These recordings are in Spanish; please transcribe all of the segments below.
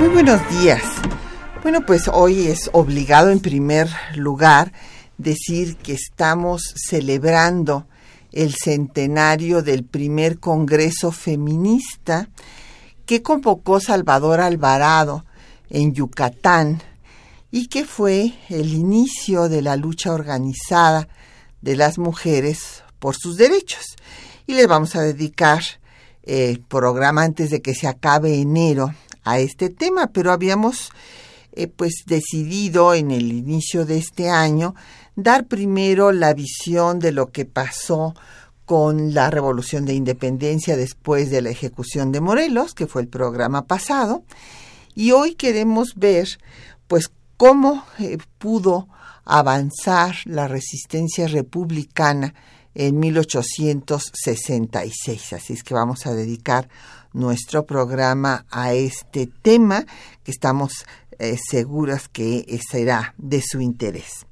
Muy buenos días. Bueno, pues hoy es obligado en primer lugar decir que estamos celebrando el centenario del primer Congreso Feminista que convocó Salvador Alvarado en Yucatán y que fue el inicio de la lucha organizada de las mujeres por sus derechos. Y les vamos a dedicar el eh, programa antes de que se acabe enero a este tema, pero habíamos eh, pues decidido en el inicio de este año dar primero la visión de lo que pasó con la Revolución de Independencia después de la ejecución de Morelos, que fue el programa pasado, y hoy queremos ver pues cómo eh, pudo avanzar la resistencia republicana en 1866. Así es que vamos a dedicar nuestro programa a este tema que estamos eh, seguras que será de su interés.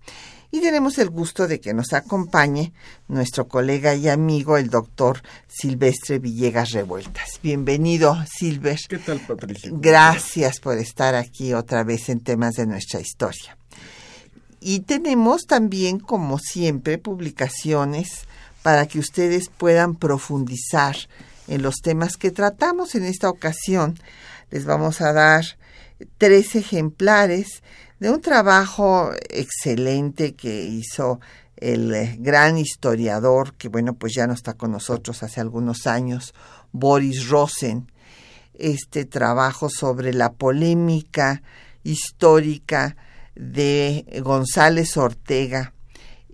Y tenemos el gusto de que nos acompañe nuestro colega y amigo, el doctor Silvestre Villegas Revueltas. Bienvenido, Silvestre. ¿Qué tal, Patricia? Gracias por estar aquí otra vez en temas de nuestra historia. Y tenemos también, como siempre, publicaciones para que ustedes puedan profundizar en los temas que tratamos en esta ocasión. Les vamos a dar tres ejemplares de un trabajo excelente que hizo el gran historiador, que bueno, pues ya no está con nosotros hace algunos años, Boris Rosen, este trabajo sobre la polémica histórica de González Ortega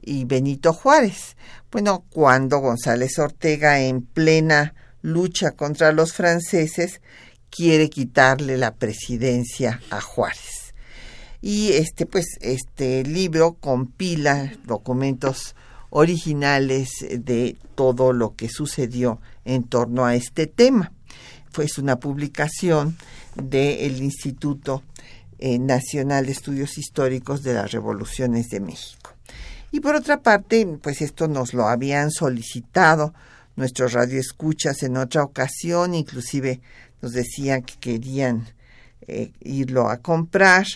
y Benito Juárez. Bueno, cuando González Ortega en plena lucha contra los franceses, quiere quitarle la presidencia a Juárez. Y este, pues, este libro compila documentos originales de todo lo que sucedió en torno a este tema. Fue una publicación del Instituto eh, Nacional de Estudios Históricos de las Revoluciones de México. Y por otra parte, pues esto nos lo habían solicitado nuestros radioescuchas en otra ocasión, inclusive nos decían que querían eh, irlo a comprar.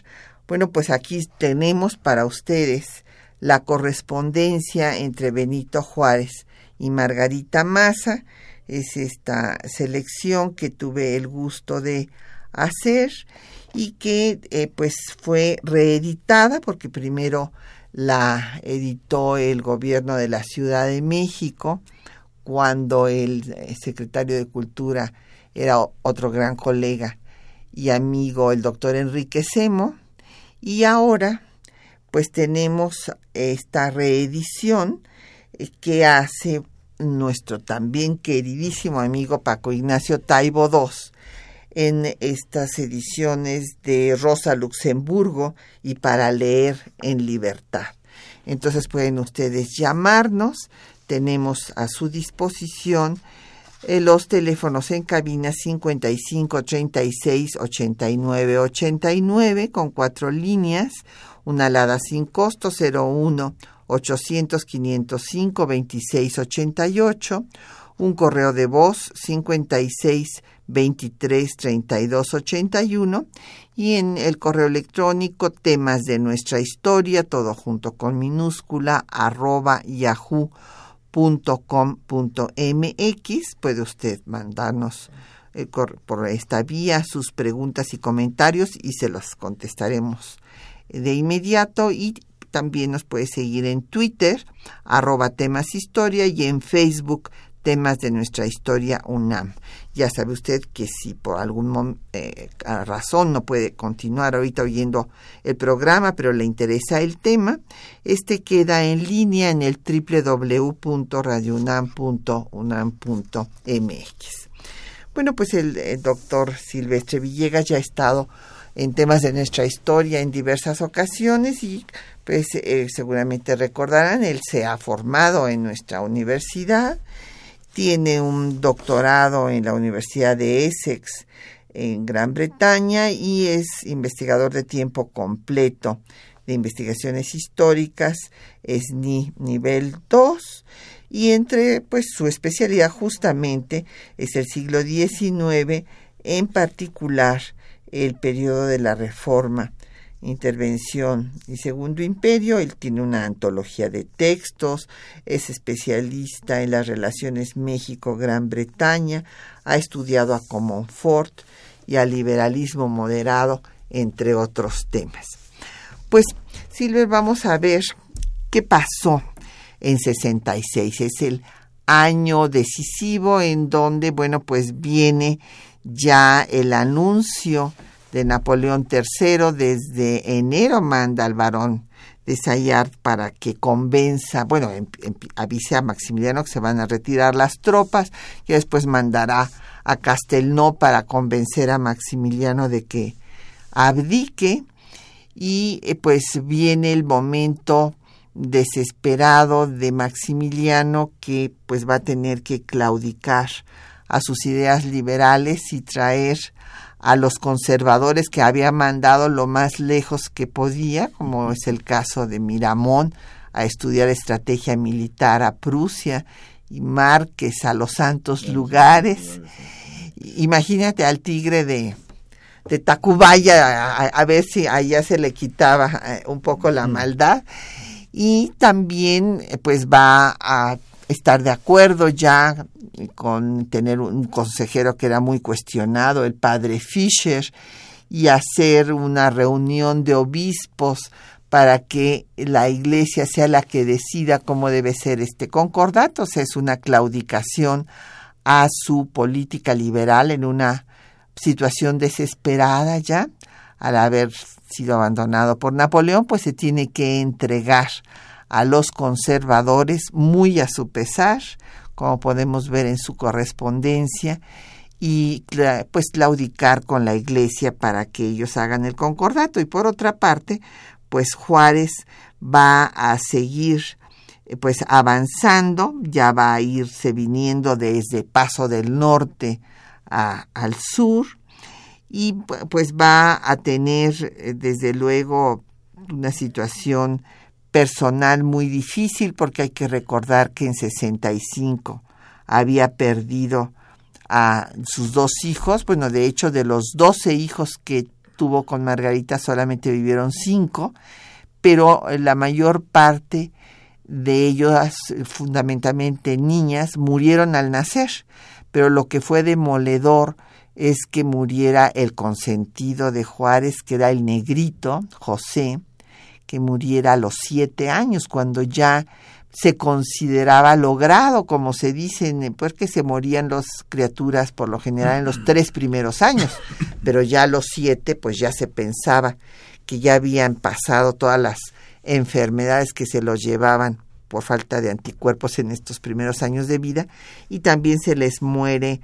Bueno, pues aquí tenemos para ustedes la correspondencia entre Benito Juárez y Margarita Maza. Es esta selección que tuve el gusto de hacer y que eh, pues fue reeditada porque primero la editó el gobierno de la Ciudad de México cuando el eh, secretario de Cultura era otro gran colega y amigo, el doctor Enrique Semo, y ahora pues tenemos esta reedición eh, que hace nuestro también queridísimo amigo Paco Ignacio Taibo II en estas ediciones de Rosa Luxemburgo y para leer en libertad. Entonces pueden ustedes llamarnos tenemos a su disposición eh, los teléfonos en cabina 55 36 89 89 con cuatro líneas, una alada sin costo 01 800 505 26 88, un correo de voz 56 23 32 81 y en el correo electrónico temas de nuestra historia, todo junto con minúscula arroba yahoo .com.mx puede usted mandarnos eh, por esta vía sus preguntas y comentarios y se los contestaremos de inmediato. Y también nos puede seguir en Twitter arroba temas historia y en Facebook temas de nuestra historia UNAM. Ya sabe usted que si por algún eh, razón no puede continuar ahorita oyendo el programa, pero le interesa el tema, este queda en línea en el www.radiounam.unam.mx. Bueno, pues el, doctor Silvestre Villegas ya ha estado en temas de nuestra historia en diversas ocasiones y pues eh, seguramente recordarán, él se ha formado en nuestra universidad, tiene un doctorado en la Universidad de Essex en Gran Bretaña y es investigador de tiempo completo de investigaciones históricas, es ni nivel 2 y entre pues su especialidad justamente es el siglo XIX, en particular el periodo de la Reforma, Intervención y Segundo Imperio. Él tiene una antología de textos, es especialista en las relaciones México-Gran Bretaña, ha estudiado a Comonfort y al liberalismo moderado, entre otros temas. Pues, Silver, vamos a ver qué pasó en 66. Es el año decisivo en donde, bueno, pues viene ya el anuncio de Napoleón III desde enero manda al varón de Sayard para que convenza, bueno, avise a Maximiliano que se van a retirar las tropas y después mandará a Castelnau para convencer a Maximiliano de que abdique. Y eh, pues viene el momento desesperado de Maximiliano que pues va a tener que claudicar a sus ideas liberales y traer a los conservadores que había mandado lo más lejos que podía, como es el caso de Miramón, a estudiar estrategia militar a Prusia y Márquez a los santos lugares. Imagínate al tigre de, de Tacubaya, a, ver si allá se le quitaba eh, un poco la maldad. Y también eh, pues va a estar de acuerdo ya con tener un consejero que era muy cuestionado, el padre Fischer, y hacer una reunión de obispos para que la iglesia sea la que decida cómo debe ser este concordato. O sea, es una claudicación a su política liberal en una situación desesperada ya, al haber sido abandonado por Napoleón, pues se tiene que entregar a los conservadores muy a su pesar, como podemos ver en su correspondencia, y pues claudicar con la iglesia para que ellos hagan el concordato. Y por otra parte, pues Juárez va a seguir eh, pues avanzando, ya va a irse viniendo desde Paso del Norte al sur y pues va a tener eh, desde luego una situación personal muy difícil porque hay que recordar que en 65 había perdido a sus dos hijos, bueno, de hecho de los 12 hijos que tuvo con Margarita solamente vivieron cinco, pero la mayor parte de ellos, fundamentalmente niñas, murieron al nacer, pero lo que fue demoledor es que muriera el consentido de Juárez, que era el negrito, José, que muriera a los siete años, cuando ya se consideraba logrado, como se dice, porque se morían las criaturas por lo general en los tres primeros años, pero ya a los siete, pues ya se pensaba que ya habían pasado todas las enfermedades que se los llevaban por falta de anticuerpos en estos primeros años de vida, y también se les muere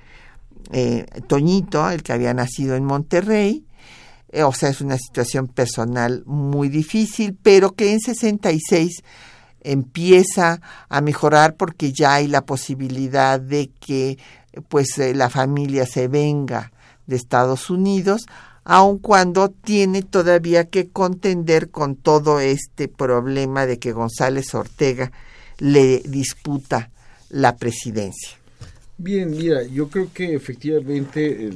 eh, Toñito, el que había nacido en Monterrey, o sea, es una situación personal muy difícil, pero que en 66 empieza a mejorar porque ya hay la posibilidad de que pues eh, la familia se venga de Estados Unidos, aun cuando tiene todavía que contender con todo este problema de que González Ortega le disputa la presidencia. Bien, mira, yo creo que efectivamente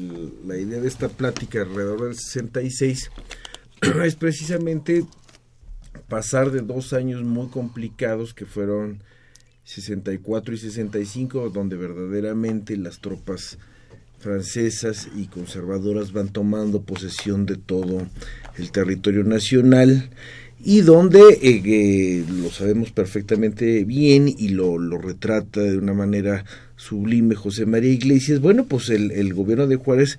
la idea de esta plática alrededor del 66 es precisamente pasar de dos años muy complicados que fueron 64 y 65, donde verdaderamente las tropas francesas y conservadoras van tomando posesión de todo el territorio nacional y donde eh, eh, lo sabemos perfectamente bien y lo, lo retrata de una manera sublime José María Iglesias, bueno, pues el, el gobierno de Juárez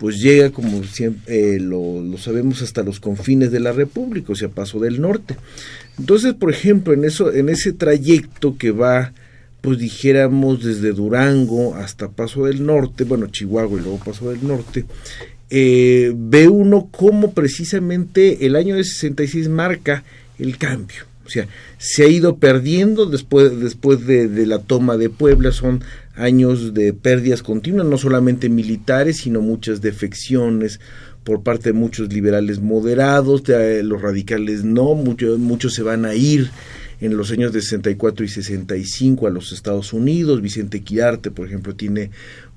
pues llega como siempre eh, lo, lo, sabemos hasta los confines de la República, o sea, Paso del Norte. Entonces, por ejemplo, en eso, en ese trayecto que va, pues dijéramos desde Durango hasta Paso del Norte, bueno, Chihuahua y luego Paso del Norte, eh, ve uno cómo precisamente el año de 66 marca el cambio. O sea, se ha ido perdiendo después, después de, la toma de Puebla, son años de pérdidas continuas, no solamente militares, sino muchas defecciones por parte de muchos liberales moderados, de, los radicales no, muchos, muchos se van a ir en los años de 64 y 65 a los Estados Unidos. Vicente Quirarte, por ejemplo, tiene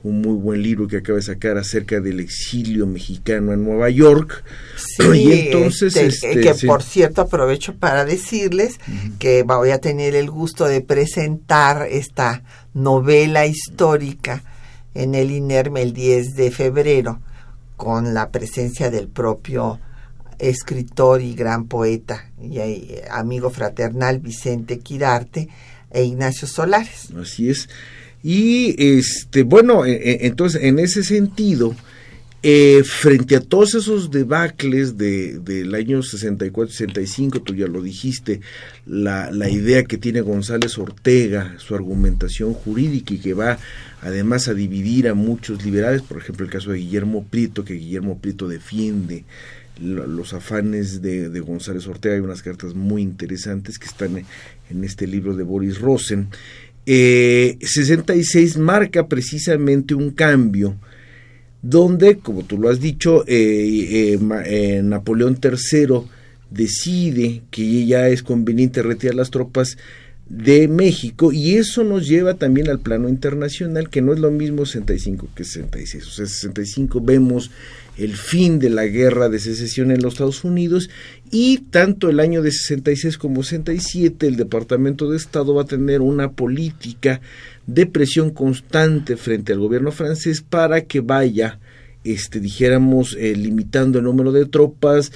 un muy buen libro que acaba de sacar acerca del exilio mexicano en Nueva York. Sí, y entonces este, este, que sí. por cierto aprovecho para decirles uh -huh. que voy a tener el gusto de presentar esta novela histórica en el INERM el 10 de febrero con la presencia del propio escritor y gran poeta y eh, amigo fraternal Vicente Quirarte e Ignacio Solares. Así es. Y este, bueno, eh, entonces en ese sentido, eh, frente a todos esos debacles de, del año 64-65, tú ya lo dijiste, la, la idea que tiene González Ortega, su argumentación jurídica y que va además a dividir a muchos liberales, por ejemplo el caso de Guillermo Prieto, que Guillermo Prieto defiende los afanes de, de, González Ortega. Hay unas cartas muy interesantes que están en este libro de Boris Rosen. Eh, 66 marca precisamente un cambio donde, como tú lo has dicho, eh, eh, Napoleón III decide que ya es conveniente retirar las tropas de México y eso nos lleva también al plano internacional que no es lo mismo 65 que 66 o sea 65 vemos el fin de la guerra de secesión en los Estados Unidos y tanto el año de 66 como 67 el Departamento de Estado va a tener una política de presión constante frente al gobierno francés para que vaya este dijéramos eh, limitando el número de tropas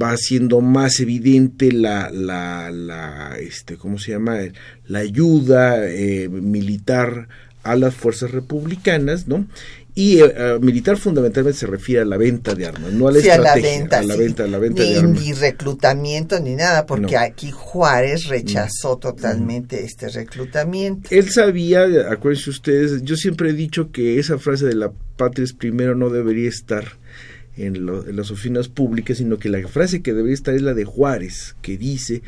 va siendo más evidente la, la, la este, ¿cómo se llama? La ayuda eh, militar a las fuerzas republicanas, ¿no? Y uh, militar fundamentalmente se refiere a la venta de armas, no a la sí, estrategia, a la venta, a la sí. venta, a la venta ni, de armas. Ni reclutamiento ni nada, porque No. aquí Juárez rechazó totalmente este reclutamiento. Él sabía, acuérdense ustedes, yo siempre he dicho que esa frase de la patria es primero no debería estar en, lo, en las oficinas públicas, sino que la frase que debería estar es la de Juárez, que dice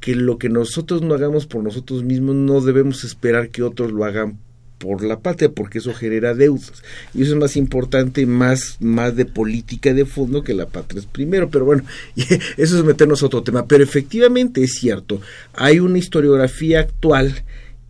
que lo que nosotros no hagamos por nosotros mismos no debemos esperar que otros lo hagan por la patria, porque eso genera deudas. Y eso es más importante, más, más de política de fondo que la patria es primero. Pero bueno, eso es meternos a otro tema. Pero efectivamente es cierto, hay una historiografía actual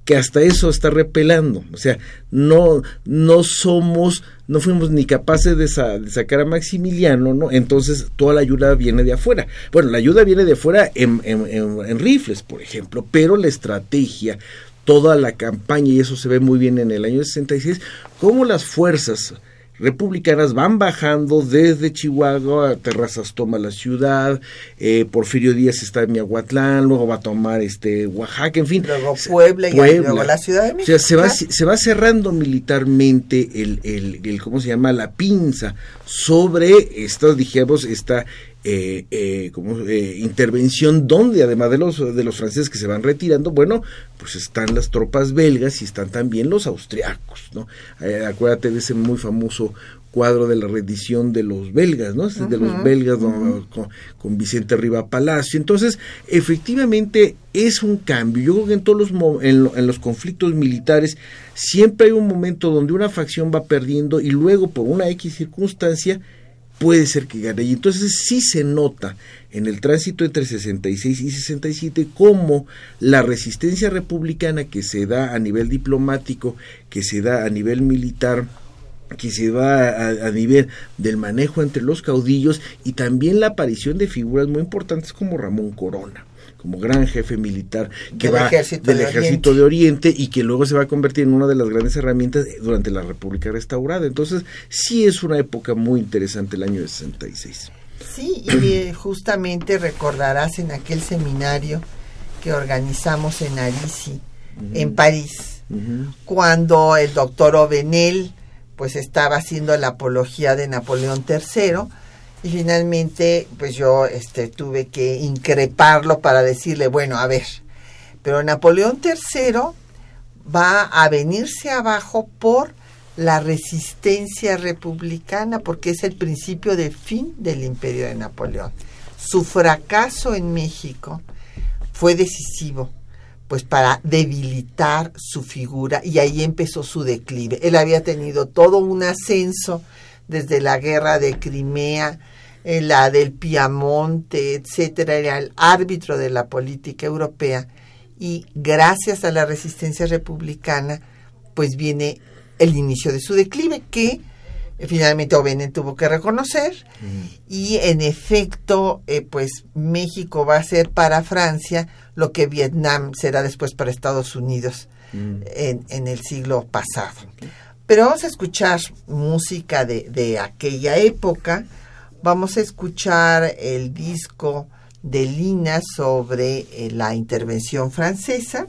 que hasta eso está repelando. O sea, no, no somos, no fuimos ni capaces de, sa de, sacar a Maximiliano, ¿no? Entonces toda la ayuda viene de afuera. Bueno, la ayuda viene de afuera en rifles, por ejemplo, pero la estrategia, toda la campaña, y eso se ve muy bien en el año 66, cómo las fuerzas republicanas van bajando desde Chihuahua, Terrazas toma la ciudad, eh, Porfirio Díaz está en Miahuatlán, luego va a tomar este Oaxaca, en fin. Luego Puebla, Puebla. y luego la Ciudad de México. O sea, se va, se va cerrando militarmente el, el, el, ¿cómo se llama? La pinza sobre esta, dijimos, esta eh, eh, como eh, intervención donde además de los de los franceses que se van retirando bueno pues están las tropas belgas y están también los austriacos no eh, acuérdate de ese muy famoso cuadro de la rendición de los belgas, ¿no? Uh -huh, de los belgas uh -huh. con, con, Vicente Riva Palacio. Entonces, efectivamente es un cambio. Yo creo que en todos los en, en, los conflictos militares siempre hay un momento donde una facción va perdiendo y luego por una X circunstancia puede ser que gane. Y entonces sí se nota en el tránsito entre 66 y 67 cómo la resistencia republicana que se da a nivel diplomático, que se da a nivel militar, que se va a, a, nivel del manejo entre los caudillos y también la aparición de figuras muy importantes como Ramón Corona como gran jefe militar que del va ejército del de ejército Oriente. de Oriente y que luego se va a convertir en una de las grandes herramientas durante la República restaurada. Entonces, sí es una época muy interesante el año de 66. Sí, y justamente recordarás en aquel seminario que organizamos en Arisi, uh -huh. en París, uh -huh. cuando el doctor Ovenel pues estaba haciendo la apología de Napoleón III y finalmente pues yo este tuve que increparlo para decirle bueno a ver pero Napoleón III va a venirse abajo por la resistencia republicana, porque es el principio de fin del imperio de Napoleón. Su fracaso en México fue decisivo, pues para debilitar su figura y ahí empezó su declive. Él había tenido todo un ascenso desde la guerra de Crimea, eh, la del Piamonte, etcétera, era el árbitro de la política europea y gracias a la resistencia republicana, pues viene el inicio de su declive que eh, finalmente O'Benen tuvo que reconocer y en efecto eh, pues México va a ser para Francia lo que Vietnam será después para Estados Unidos en, en, el siglo pasado. Pero vamos a escuchar música de, de aquella época, vamos a escuchar el disco de Lina sobre eh, la intervención francesa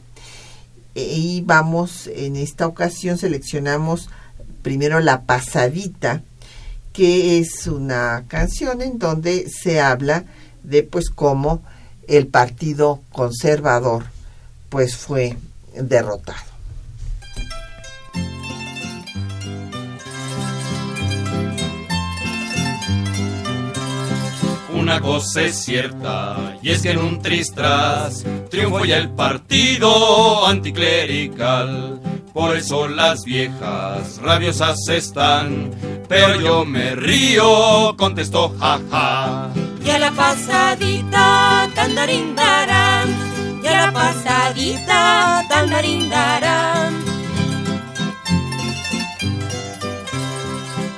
y vamos en esta ocasión seleccionamos primero La Pasadita, que es una canción en donde se habla de pues cómo el Partido Conservador pues fue derrotado. Una cosa es cierta, y es que en un tristras triunfó ya el partido anticlerical. Por eso las viejas rabiosas están, pero yo me río, contestó jaja. Y a la pasadita, tandarindarán, y a la pasadita, tandarindarán.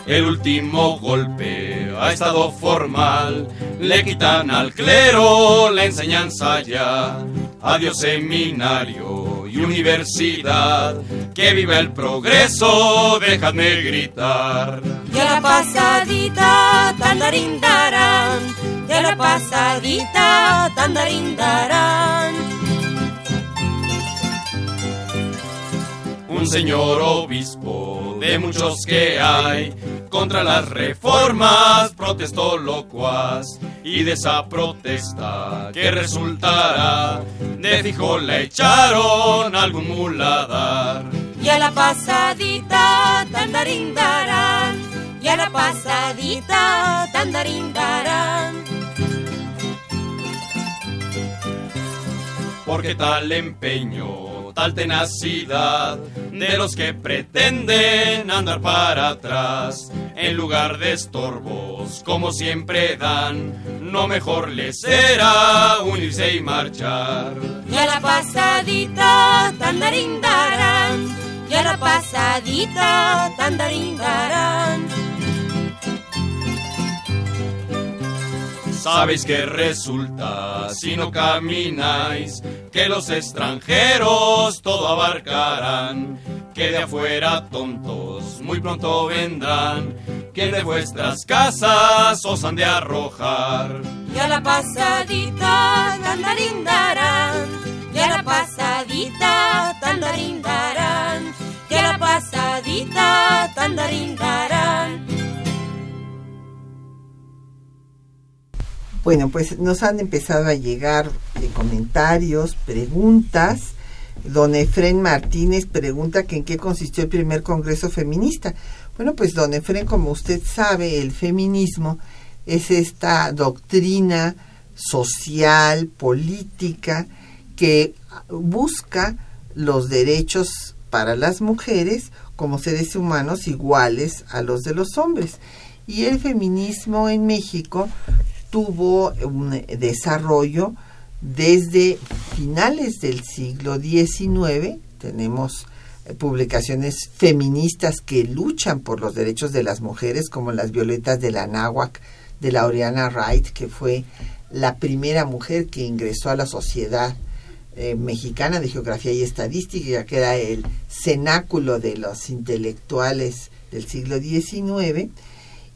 El último golpe ha estado formal, le quitan al clero la enseñanza ya. Adiós seminario y universidad, que viva el progreso, déjame gritar. Y a la pasadita, tandarindarán, y a la pasadita, tandarindarán. Un señor obispo de muchos que hay, contra las reformas protestó locuaz y de esa protesta que resultará de fijo le echaron algún muladar. Y a la pasadita tandarindarán, y a la pasadita tandarindarán. Porque tal empeño, tenacidad de los que pretenden andar para atrás, en lugar de estorbos, como siempre dan, no mejor les será unirse y marchar. Y a la pasadita tandarindarán, y a la pasadita tandarindarán. Sabéis que resulta, si no camináis, que los extranjeros todo abarcarán, que de afuera tontos muy pronto vendrán, que de vuestras casas os han de arrojar. Y a la pasadita tandarindarán, y a la pasadita tandarindarán, y a la pasadita. Bueno, pues nos han empezado a llegar eh, comentarios, preguntas. Don Efren Martínez pregunta que en qué consistió el primer Congreso Feminista. Bueno, pues don Efren, como usted sabe, el feminismo es esta doctrina social, política, que busca los derechos para las mujeres como seres humanos iguales a los de los hombres. Y el feminismo en México tuvo un desarrollo desde finales del siglo XIX. Tenemos publicaciones feministas que luchan por los derechos de las mujeres, como las Violetas de la Náhuac de Laureana Wright, que fue la primera mujer que ingresó a la Sociedad eh, Mexicana de Geografía y Estadística, que era el cenáculo de los intelectuales del siglo XIX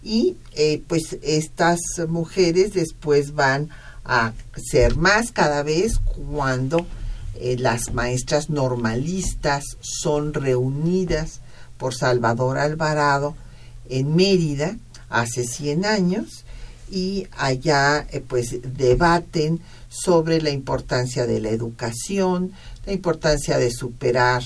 y eh, pues estas mujeres después van a ser más cada vez cuando eh, las maestras normalistas son reunidas por Salvador Alvarado en Mérida hace 100 años y allá eh, pues debaten sobre la importancia de la educación, la importancia de superar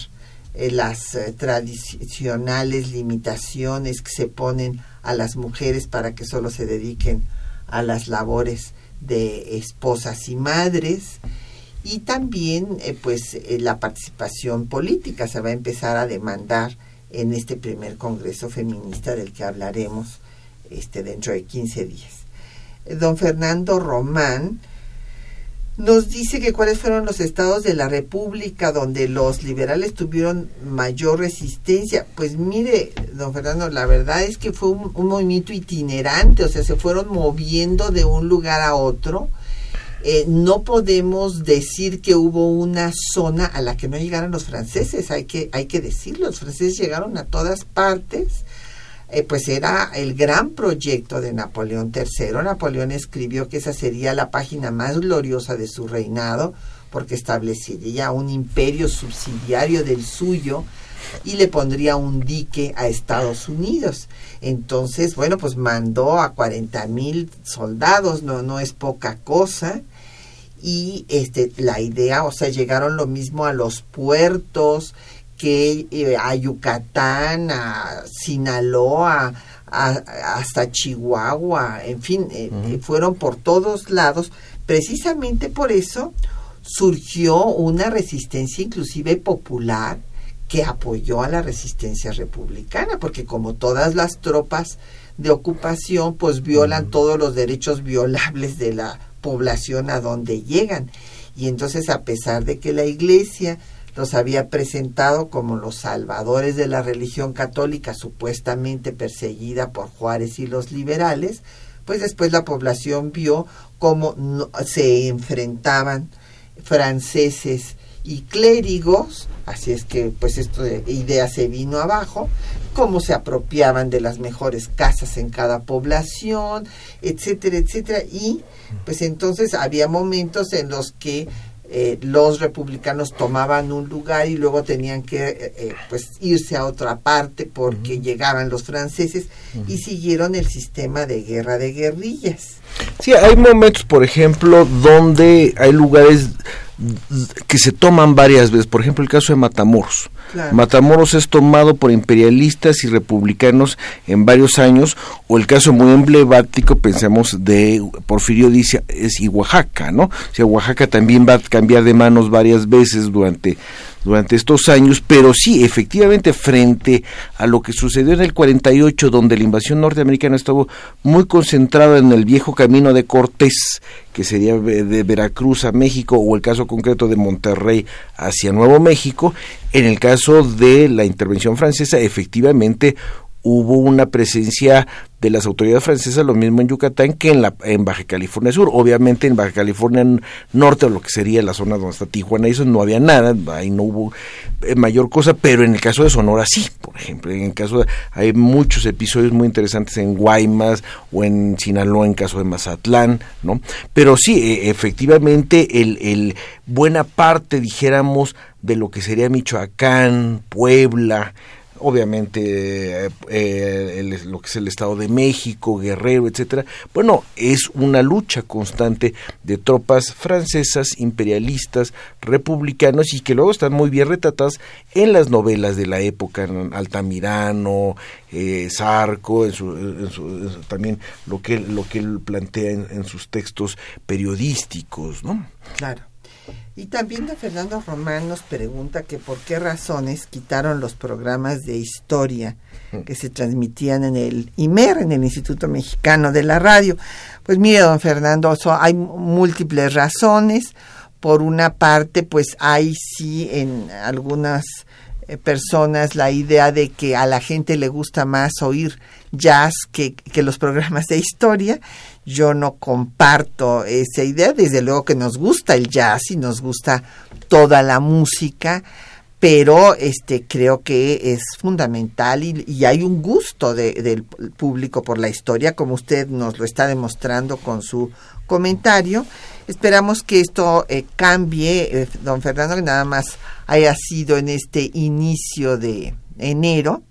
las tradicionales limitaciones que se ponen a las mujeres para que solo se dediquen a las labores de esposas y madres y también eh, pues la participación política se va a empezar a demandar en este primer congreso feminista del que hablaremos este dentro de 15 días. Don Fernando Román nos dice que cuáles fueron los estados de la República donde los liberales tuvieron mayor resistencia. Pues mire, don Fernando, la verdad es que fue un, movimiento itinerante, o sea, se fueron moviendo de un lugar a otro. Eh, no podemos decir que hubo una zona a la que no llegaron los franceses, hay que, hay que decirlo, los franceses llegaron a todas partes eh, pues era el gran proyecto de Napoleón III. Napoleón escribió que esa sería la página más gloriosa de su reinado, porque establecería un imperio subsidiario del suyo y le pondría un dique a Estados Unidos. Entonces, bueno, pues mandó a 40 mil soldados, no, no es poca cosa. Y este, la idea, o sea, llegaron lo mismo a los puertos, que eh, a Yucatán, a Sinaloa, hasta Chihuahua, en fin, eh, eh, fueron por todos lados. Precisamente por eso surgió una resistencia inclusive popular que apoyó a la resistencia republicana, porque como todas las tropas de ocupación, pues violan todos los derechos violables de la población a donde llegan. Y entonces, a pesar de que la iglesia los había presentado como los salvadores de la religión católica supuestamente perseguida por Juárez y los liberales, pues después la población vio cómo se enfrentaban franceses y clérigos, así es que pues esta idea se vino abajo, cómo se apropiaban de las mejores casas en cada población, etcétera, etcétera, y pues entonces había momentos en los que eh, los republicanos tomaban un lugar y luego tenían que eh, eh, pues irse a otra parte porque llegaban los franceses y siguieron el sistema de guerra de guerrillas. Sí, hay momentos, por ejemplo, donde hay lugares que se toman varias veces, por ejemplo el caso de Matamoros. Matamoros es tomado por imperialistas y republicanos en varios años, o el caso muy emblemático, pensemos, de Porfirio dice es y Oaxaca, ¿no? O sea, Oaxaca también va a cambiar de manos varias veces durante durante estos años, pero sí, efectivamente, frente a lo que sucedió en el 48, donde la invasión norteamericana estuvo muy concentrada en el viejo camino de Cortés, que sería de Veracruz a México, o el caso concreto de Monterrey hacia Nuevo México, en el caso de la intervención francesa, efectivamente hubo una presencia de las autoridades francesas, lo mismo en Yucatán que en, la, en Baja California Sur. Obviamente en Baja California Norte, o lo que sería la zona donde está Tijuana, eso no había nada, ahí no hubo eh, mayor cosa, pero en el caso de Sonora sí, por ejemplo. En el caso de, hay muchos episodios muy interesantes en Guaymas o en Sinaloa, en caso de Mazatlán, ¿no? Pero sí, e, efectivamente, el, el buena parte, dijéramos, de lo que sería Michoacán, Puebla, obviamente eh, lo que es el Estado de México, Guerrero, etcétera. Bueno, es una lucha constante de tropas francesas, imperialistas, republicanos y que luego están muy bien retratadas en las novelas de la época, Altamirano, eh, en su, también lo que lo que él plantea en, en sus textos periodísticos, ¿no? Claro. Y también de Fernando Román nos pregunta que por qué razones quitaron los programas de historia que se transmitían en el IMER, en el Instituto Mexicano de la Radio. Pues mire, don Fernando, hay múltiples razones. Por una parte, pues hay sí en algunas eh, personas la idea de que a la gente le gusta más oír jazz que, que los programas de historia yo no comparto esa idea. Desde luego que nos gusta el jazz y nos gusta toda la música, pero este creo que es fundamental y, hay un gusto del público por la historia, como usted nos lo está demostrando con su comentario. Esperamos que esto eh, cambie, eh, don Fernando, que nada más haya sido en este inicio de enero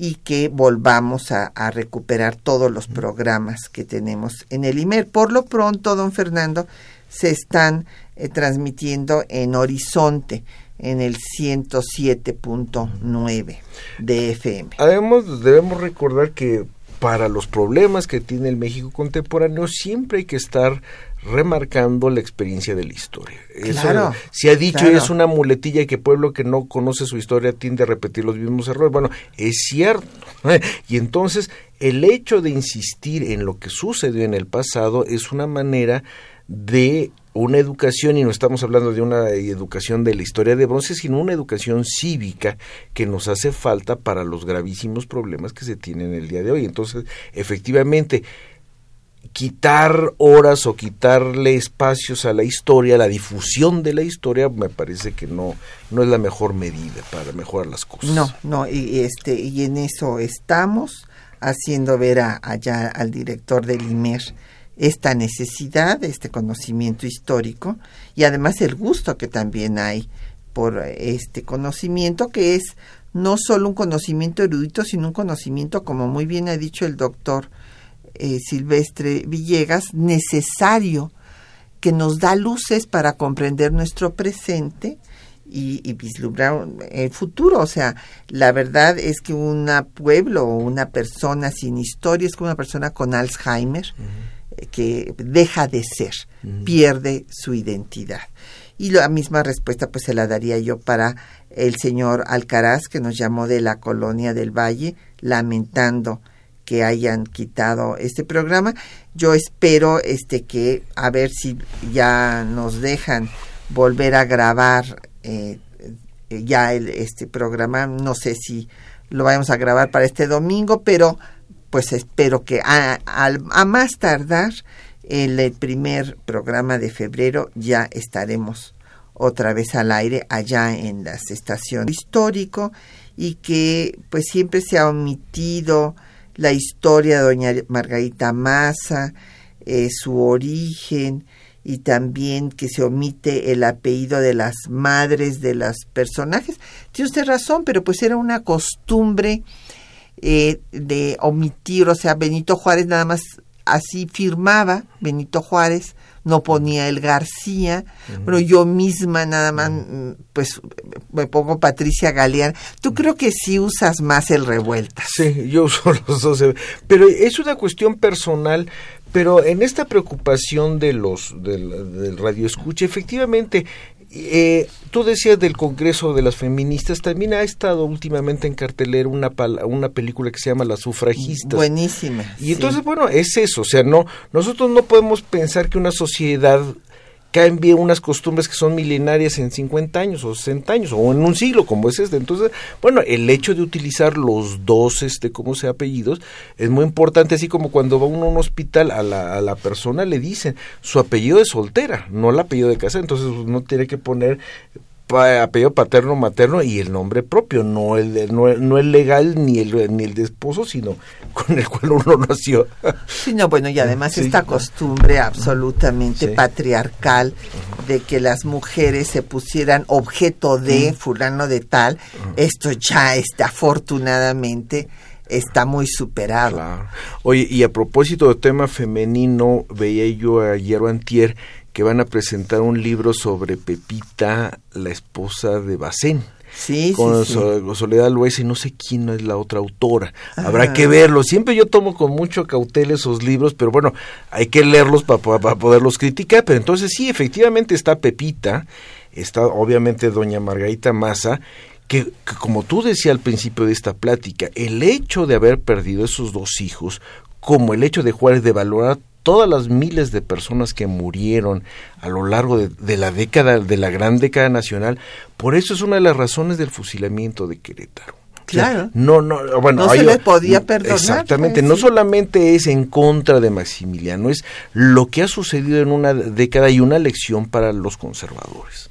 y que volvamos a, recuperar todos los programas que tenemos en el IMER. Por lo pronto, don Fernando, se están eh, transmitiendo en Horizonte, en el 107.9 de FM. Además, debemos recordar que para los problemas que tiene el México contemporáneo siempre hay que estar remarcando la experiencia de la historia. Claro, se ha dicho es una muletilla que pueblo que no conoce su historia tiende a repetir los mismos errores. Bueno, es cierto. y entonces el hecho de insistir en lo que sucedió en el pasado es una manera de una educación, y no estamos hablando de una educación de la historia de bronce, sino una educación cívica que nos hace falta para los gravísimos problemas que se tienen el día de hoy. Entonces, efectivamente, quitar horas o quitarle espacios a la historia, la difusión de la historia, me parece que no, no es la mejor medida para mejorar las cosas. No, no, y, este, y en eso estamos haciendo ver allá al director del IMER esta necesidad, este conocimiento histórico y además el gusto que también hay por este conocimiento que es no solo un conocimiento erudito, sino un conocimiento, como muy bien ha dicho el doctor eh, Silvestre Villegas, necesario que nos da luces para comprender nuestro presente y, y, vislumbrar el futuro. O sea, la verdad es que un pueblo o una persona sin historia es como una persona con Alzheimer eh, que deja de ser, pierde su identidad. Y la misma respuesta pues se la daría yo para el señor Alcaraz que nos llamó de la colonia del Valle lamentando que hayan quitado este programa. Yo espero este que a ver si ya nos dejan volver a grabar eh, ya el, este programa. No sé si lo vamos a grabar para este domingo, pero pues espero que a, a, más tardar el primer programa de febrero ya estaremos otra vez al aire allá en las estaciones histórico y que pues siempre se ha omitido la historia de doña Margarita Massa, eh, su origen y también que se omite el apellido de las madres de los personajes. Tiene usted razón, pero pues era una costumbre eh, de omitir, o sea, Benito Juárez nada más así firmaba, Benito Juárez, no ponía el García, pero yo misma nada más, mm, pues me pongo Patricia Galeán. Tú creo que sí usas más el revuelta. Sí, yo uso los dos, pero es una cuestión personal. Pero en esta preocupación de los del, del radio escucha, efectivamente eh, tú decías del Congreso de las Feministas, también ha estado últimamente en cartelera una, una película que se llama Las Sufragistas. Buenísima. Y entonces, bueno, es eso, o sea, no, nosotros no podemos pensar que una sociedad cambie unas costumbres que son milenarias en 50 años o 60 años o en un siglo como es este. Entonces, bueno, el hecho de utilizar los dos, este, como sea, apellidos es muy importante, así como cuando va uno a un hospital a la, a la persona le dicen su apellido es soltera, no el apellido de casa, entonces uno tiene que poner apellido paterno materno y el nombre propio no el no, no el legal ni el ni el de esposo sino con el cual uno nació. Sí no bueno y además esta costumbre absolutamente patriarcal de que las mujeres se pusieran objeto de fulano de tal esto ya está afortunadamente está muy superado. Oye y a propósito del tema femenino veía yo ayer o antier que van a presentar un libro sobre Pepita, la esposa de Bacén. Sí, con sí, Soledad Luez y no sé quién es la otra autora. Habrá que verlo. Siempre yo tomo con mucho cautela esos libros, pero bueno, hay que leerlos para, poderlos criticar. Pero entonces sí, efectivamente está Pepita, está obviamente doña Margarita Maza, que, que, como tú decías al principio de esta plática, el hecho de haber perdido esos dos hijos, como el hecho de Juárez de valorar todas las miles de personas que murieron a lo largo de, la década, de la gran década nacional, por eso es una de las razones del fusilamiento de Querétaro. Claro. no, no, bueno, no se le podía perdonar. Exactamente, pues, no solamente es en contra de Maximiliano, es lo que ha sucedido en una década y una lección para los conservadores.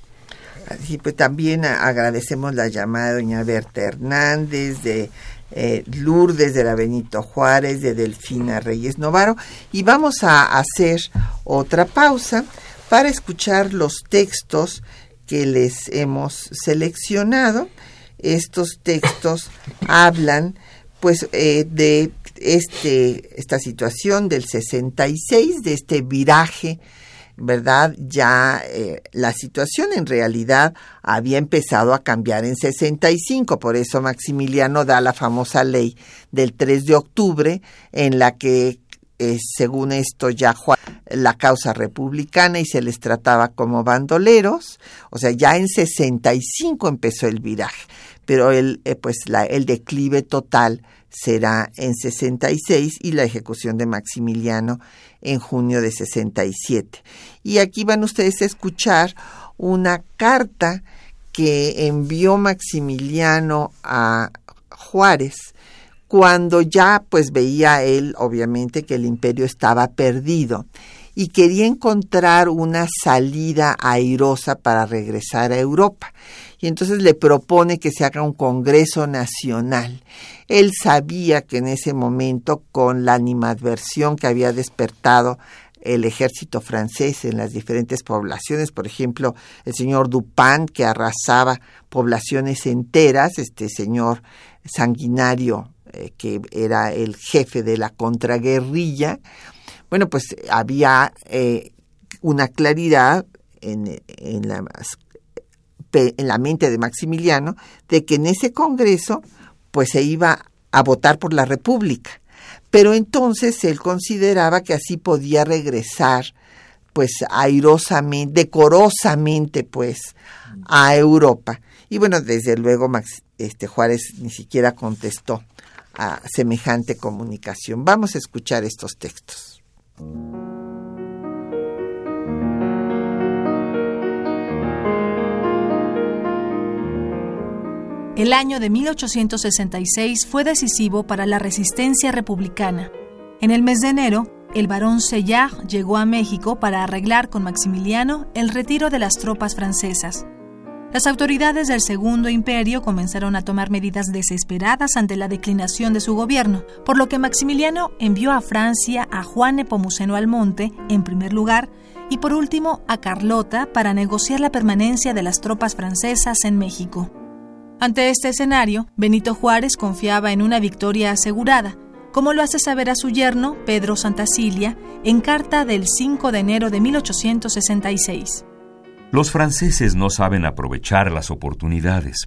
Así pues también agradecemos la llamada de doña Berta Hernández, de eh, Lourdes de la Benito Juárez, de Delfina Reyes Novaro, y vamos a hacer otra pausa para escuchar los textos que les hemos seleccionado. Estos textos hablan pues eh, de este, esta situación del 66, de este viraje, ¿verdad? Ya eh, la situación en realidad había empezado a cambiar en 65, por eso Maximiliano da la famosa ley del 3 de octubre en la que eh, según esto ya la causa republicana y se les trataba como bandoleros, o sea, ya en 65 empezó el viraje, pero el, eh, pues la, el declive total será en 66 y la ejecución de Maximiliano en junio de 67. Y aquí van ustedes a escuchar una carta que envió Maximiliano a Juárez cuando ya pues veía él obviamente que el imperio estaba perdido y quería encontrar una salida airosa para regresar a Europa. Y entonces le propone que se haga un Congreso Nacional. Él sabía que en ese momento, con la animadversión que había despertado el ejército francés en las diferentes poblaciones, por ejemplo, el señor Dupin, que arrasaba poblaciones enteras, este señor sanguinario eh, que era el jefe de la contraguerrilla, bueno, pues había eh, una claridad en, en, la, en la mente de Maximiliano de que en ese Congreso pues se iba a votar por la República. Pero entonces él consideraba que así podía regresar pues airosamente, decorosamente pues a Europa. Y bueno, desde luego Max, este Juárez ni siquiera contestó a semejante comunicación. Vamos a escuchar estos textos. El año de 1866 fue decisivo para la resistencia republicana. En el mes de enero, el barón Sellard llegó a México para arreglar con Maximiliano el retiro de las tropas francesas. Las autoridades del Segundo Imperio comenzaron a tomar medidas desesperadas ante la declinación de su gobierno, por lo que Maximiliano envió a Francia a Juan Nepomuceno Almonte, en primer lugar, y por último a Carlota para negociar la permanencia de las tropas francesas en México. Ante este escenario, Benito Juárez confiaba en una victoria asegurada, como lo hace saber a su yerno, Pedro Santacilia, en carta del 5 de enero de 1866. Los franceses no saben aprovechar las oportunidades.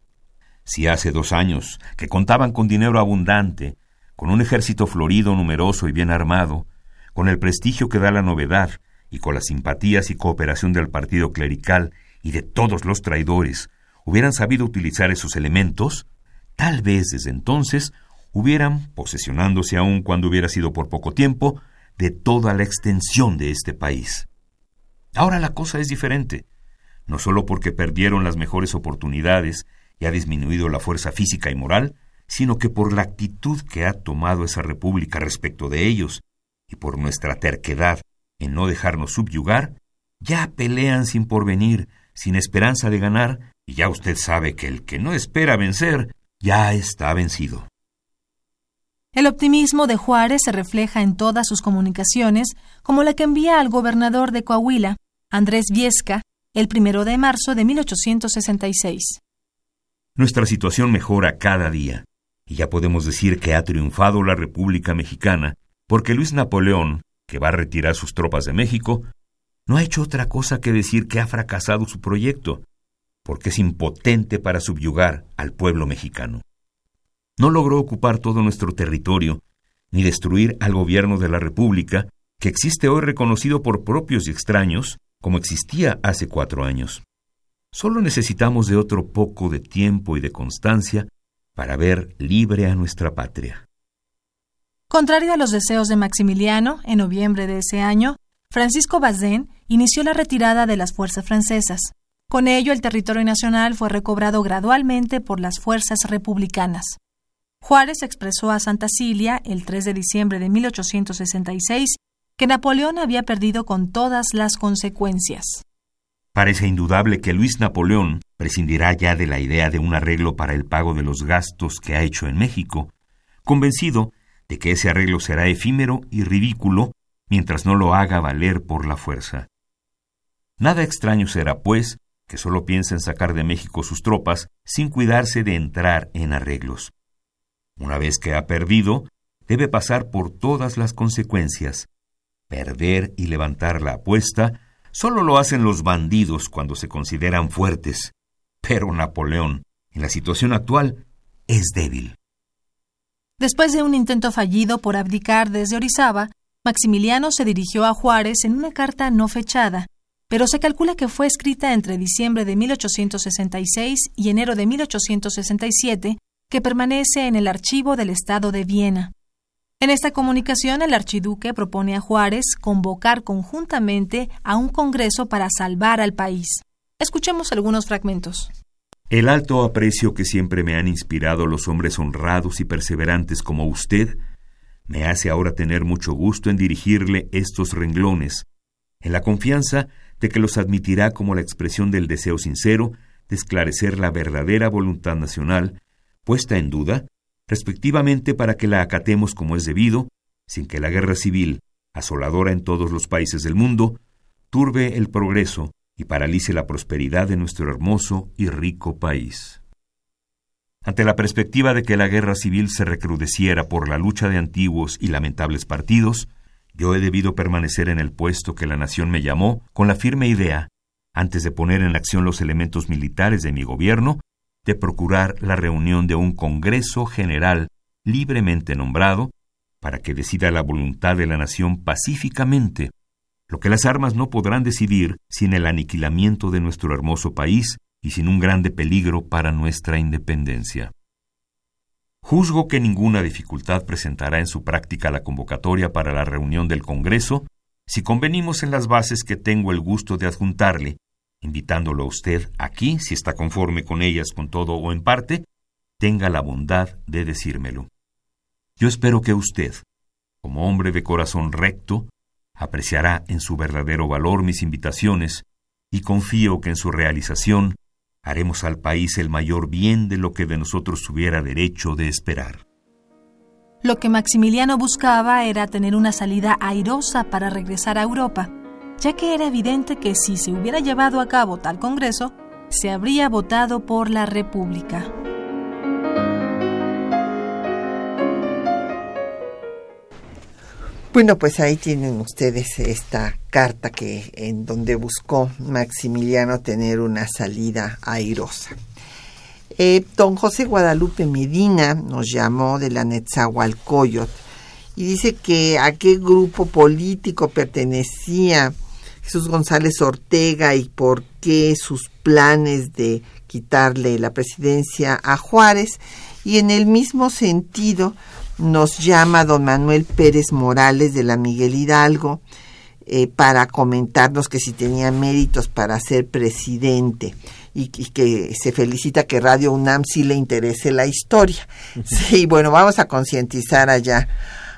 Si hace dos años, que contaban con dinero abundante, con un ejército florido, numeroso y bien armado, con el prestigio que da la novedad y con las simpatías y cooperación del partido clerical y de todos los traidores, hubieran sabido utilizar esos elementos, tal vez desde entonces hubieran, posesionándose aún cuando hubiera sido por poco tiempo, de toda la extensión de este país. Ahora la cosa es diferente no solo porque perdieron las mejores oportunidades y ha disminuido la fuerza física y moral, sino que por la actitud que ha tomado esa república respecto de ellos y por nuestra terquedad en no dejarnos subyugar, ya pelean sin porvenir, sin esperanza de ganar, y ya usted sabe que el que no espera vencer, ya está vencido. El optimismo de Juárez se refleja en todas sus comunicaciones, como la que envía al gobernador de Coahuila, Andrés Viesca, el primero de marzo de 1866. Nuestra situación mejora cada día, y ya podemos decir que ha triunfado la República Mexicana, porque Luis Napoleón, que va a retirar sus tropas de México, no ha hecho otra cosa que decir que ha fracasado su proyecto, porque es impotente para subyugar al pueblo mexicano. No logró ocupar todo nuestro territorio, ni destruir al gobierno de la República, que existe hoy reconocido por propios y extraños, como existía hace cuatro años. Solo necesitamos de otro poco de tiempo y de constancia para ver libre a nuestra patria. Contrario a los deseos de Maximiliano, en noviembre de ese año, Francisco Bazén inició la retirada de las fuerzas francesas. Con ello, el territorio nacional fue recobrado gradualmente por las fuerzas republicanas. Juárez expresó a Santa Cilia, el 3 de diciembre de 1866, que Napoleón había perdido con todas las consecuencias. Parece indudable que Luis Napoleón prescindirá ya de la idea de un arreglo para el pago de los gastos que ha hecho en México, convencido de que ese arreglo será efímero y ridículo mientras no lo haga valer por la fuerza. Nada extraño será, pues, que solo piense en sacar de México sus tropas sin cuidarse de entrar en arreglos. Una vez que ha perdido, debe pasar por todas las consecuencias. Perder y levantar la apuesta solo lo hacen los bandidos cuando se consideran fuertes. Pero Napoleón, en la situación actual, es débil. Después de un intento fallido por abdicar desde Orizaba, Maximiliano se dirigió a Juárez en una carta no fechada, pero se calcula que fue escrita entre diciembre de 1866 y enero de 1867, que permanece en el archivo del Estado de Viena. En esta comunicación, el archiduque propone a Juárez convocar conjuntamente a un Congreso para salvar al país. Escuchemos algunos fragmentos. El alto aprecio que siempre me han inspirado los hombres honrados y perseverantes como usted me hace ahora tener mucho gusto en dirigirle estos renglones, en la confianza de que los admitirá como la expresión del deseo sincero de esclarecer la verdadera voluntad nacional, puesta en duda, respectivamente para que la acatemos como es debido, sin que la guerra civil, asoladora en todos los países del mundo, turbe el progreso y paralice la prosperidad de nuestro hermoso y rico país. Ante la perspectiva de que la guerra civil se recrudeciera por la lucha de antiguos y lamentables partidos, yo he debido permanecer en el puesto que la nación me llamó con la firme idea, antes de poner en acción los elementos militares de mi gobierno, de procurar la reunión de un Congreso General libremente nombrado para que decida la voluntad de la nación pacíficamente lo que las armas no podrán decidir sin el aniquilamiento de nuestro hermoso país y sin un grande peligro para nuestra independencia. Juzgo que ninguna dificultad presentará en su práctica la convocatoria para la reunión del Congreso si convenimos en las bases que tengo el gusto de adjuntarle, invitándolo a usted aquí, si está conforme con ellas con todo o en parte, tenga la bondad de decírmelo. Yo espero que usted, como hombre de corazón recto, apreciará en su verdadero valor mis invitaciones y confío que en su realización haremos al país el mayor bien de lo que de nosotros tuviera derecho de esperar. Lo que Maximiliano buscaba era tener una salida airosa para regresar a Europa, ya que era evidente que si se hubiera llevado a cabo tal Congreso, se habría votado por la República. Bueno, pues ahí tienen ustedes esta carta que en donde buscó Maximiliano tener una salida airosa. Eh, don José Guadalupe Medina nos llamó de la Netzahualcoyot y dice que a qué grupo político pertenecía Jesús González Ortega y por qué sus planes de quitarle la presidencia a Juárez y en el mismo sentido nos llama don Manuel Pérez Morales de la Miguel Hidalgo eh, para comentarnos que si tenía méritos para ser presidente y, que se felicita que Radio UNAM sí le interese la historia. Sí, bueno, vamos a concientizar allá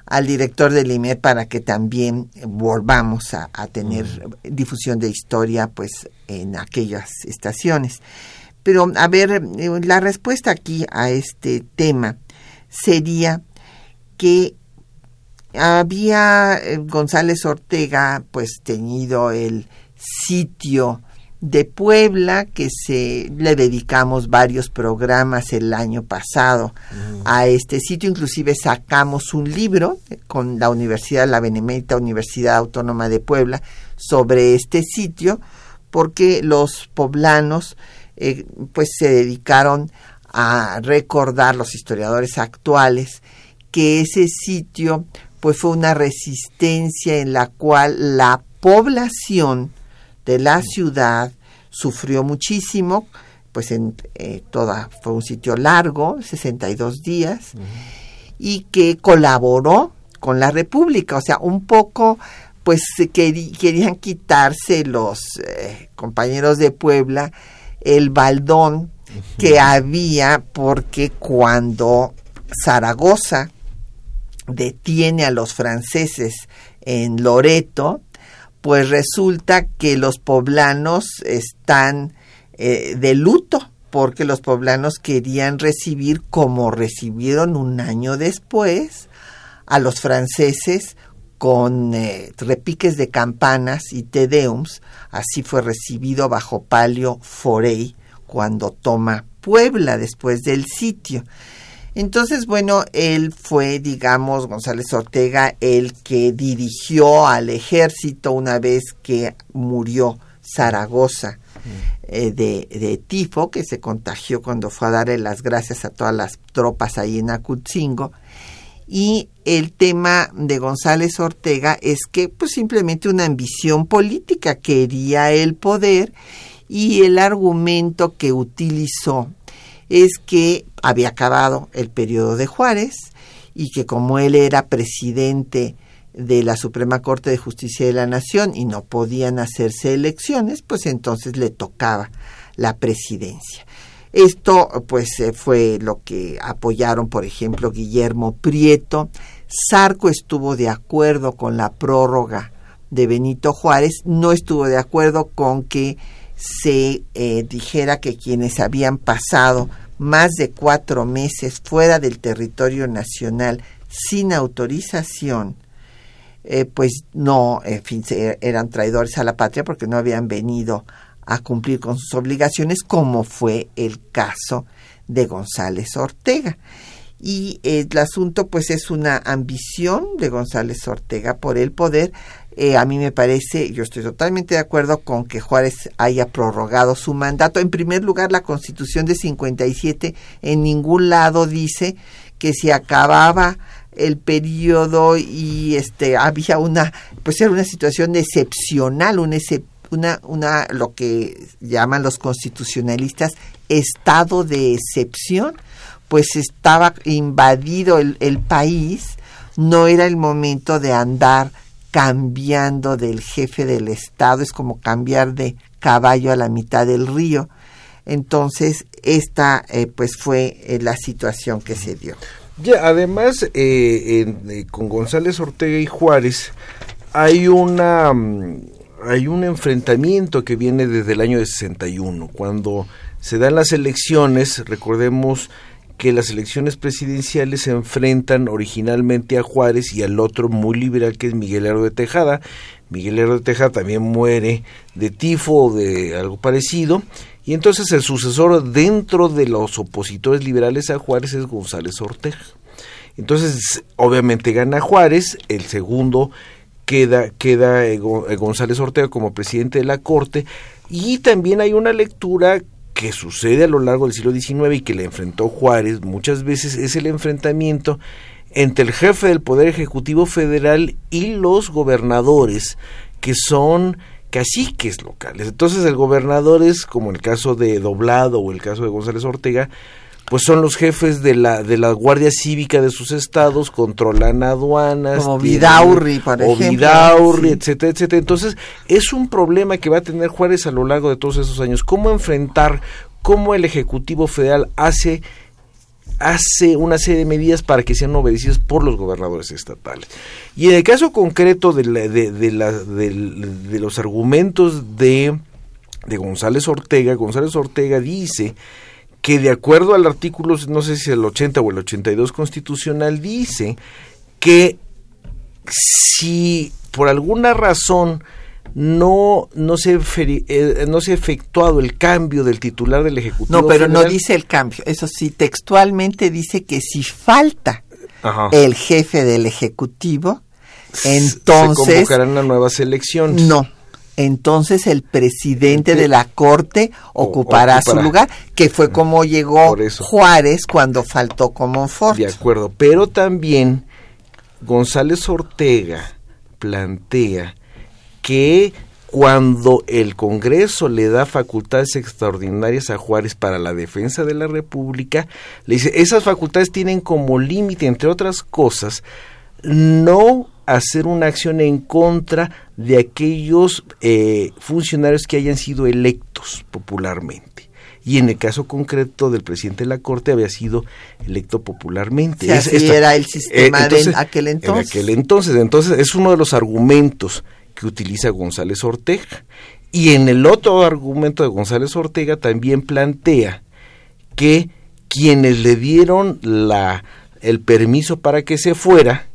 al director del IME para que también volvamos a, tener difusión de historia pues en aquellas estaciones. Pero a ver, eh, la respuesta aquí a este tema sería que había eh, González Ortega pues tenido el sitio de Puebla que se le dedicamos varios programas el año pasado a este sitio. Inclusive sacamos un libro con la Universidad la Benemérita Universidad Autónoma de Puebla sobre este sitio porque los poblanos eh, pues se dedicaron a recordar los historiadores actuales que ese sitio pues fue una resistencia en la cual la población de la ciudad sufrió muchísimo, pues en eh, toda fue un sitio largo, 62 días, y que colaboró con la República, o sea, un poco pues querían quitarse los eh, compañeros de Puebla el baldón que había porque cuando Zaragoza detiene a los franceses en Loreto, pues resulta que los poblanos están eh, de luto porque los poblanos querían recibir como recibieron un año después a los franceses con eh, repiques de campanas y tedeums. Así fue recibido bajo palio Forey cuando toma Puebla después del sitio. Entonces, bueno, él fue, digamos, González Ortega, el que dirigió al ejército una vez que murió Zaragoza eh, de, de, tifo, que se contagió cuando fue a darle las gracias a todas las tropas ahí en Acutzingo. Y el tema de González Ortega es que pues simplemente una ambición política quería el poder y el argumento que utilizó es que había acabado el periodo de Juárez y que como él era presidente de la Suprema Corte de Justicia de la Nación y no podían hacerse elecciones, pues entonces le tocaba la presidencia. Esto pues eh, fue lo que apoyaron, por ejemplo, Guillermo Prieto. Sarco estuvo de acuerdo con la prórroga de Benito Juárez, no estuvo de acuerdo con que se eh, dijera que quienes habían pasado más de cuatro meses fuera del territorio nacional sin autorización, eh, pues no, en fin, eran traidores a la patria porque no habían venido a cumplir con sus obligaciones, como fue el caso de González Ortega. Y el asunto, pues, es una ambición de González Ortega por el poder. Eh, a mí me parece, yo estoy totalmente de acuerdo con que Juárez haya prorrogado su mandato. En primer lugar, la Constitución de 57 en ningún lado dice que se acababa el periodo y este había una pues era una situación excepcional una una una lo que llaman los constitucionalistas estado de excepción pues estaba invadido el, el país no era el momento de andar cambiando del jefe del estado es como cambiar de caballo a la mitad del río. Entonces esta eh, pues fue eh, la situación que se dio. Ya, además, eh, eh, con González Ortega y Juárez hay una mm, hay un enfrentamiento que viene desde el año de 61, cuando se dan las elecciones, recordemos que las elecciones presidenciales se enfrentan originalmente a Juárez y al otro muy liberal que es Miguel Herro de Tejada. Miguel Herro de Tejada también muere de tifo o de algo parecido y entonces el sucesor dentro de los opositores liberales a Juárez es González Ortega. Entonces, obviamente gana Juárez, el segundo queda, queda eh, eh, González Ortega como presidente de la Corte, y también hay una lectura que sucede a lo largo del siglo XIX y que le enfrentó Juárez muchas veces, es el enfrentamiento entre el jefe del Poder Ejecutivo Federal y los gobernadores, que son caciques locales. Entonces el gobernador es, como el caso de Doblado o el caso de González Ortega, pues son los jefes de la de la Guardia Cívica de sus estados, controlan aduanas, como Vidaurri, por o Vidaurri, etcétera, etcétera. Entonces, es un problema que va a tener Juárez a lo largo de todos esos años, cómo enfrentar cómo el Ejecutivo Federal hace hace una serie de medidas para que sean obedecidas por los gobernadores estatales. Y en el caso concreto de, de, de, los argumentos de, de González Ortega, González Ortega dice que de acuerdo al artículo, no sé si el 80 o el 82 constitucional, dice que si por alguna razón no no se eh, no se ha efectuado el cambio del titular del ejecutivo no pero no dice el cambio. Eso sí textualmente dice que si falta el jefe del ejecutivo entonces se convocarán las nuevas elecciones no entonces el presidente de la corte ocupará, su lugar, que fue como llegó Juárez cuando faltó Comonfort. De acuerdo, pero también González Ortega plantea que cuando el Congreso le da facultades extraordinarias a Juárez para la defensa de la República, le dice, esas facultades tienen como límite, entre otras cosas, no hacer una acción en contra de aquellos eh, funcionarios que hayan sido electos popularmente. Y en el caso concreto del presidente de la Corte había sido electo popularmente. así era el sistema de aquel entonces. En aquel entonces. Entonces es uno de los argumentos que utiliza González Ortega. Y en el otro argumento de González Ortega también plantea que quienes le dieron la, el permiso para que se fuera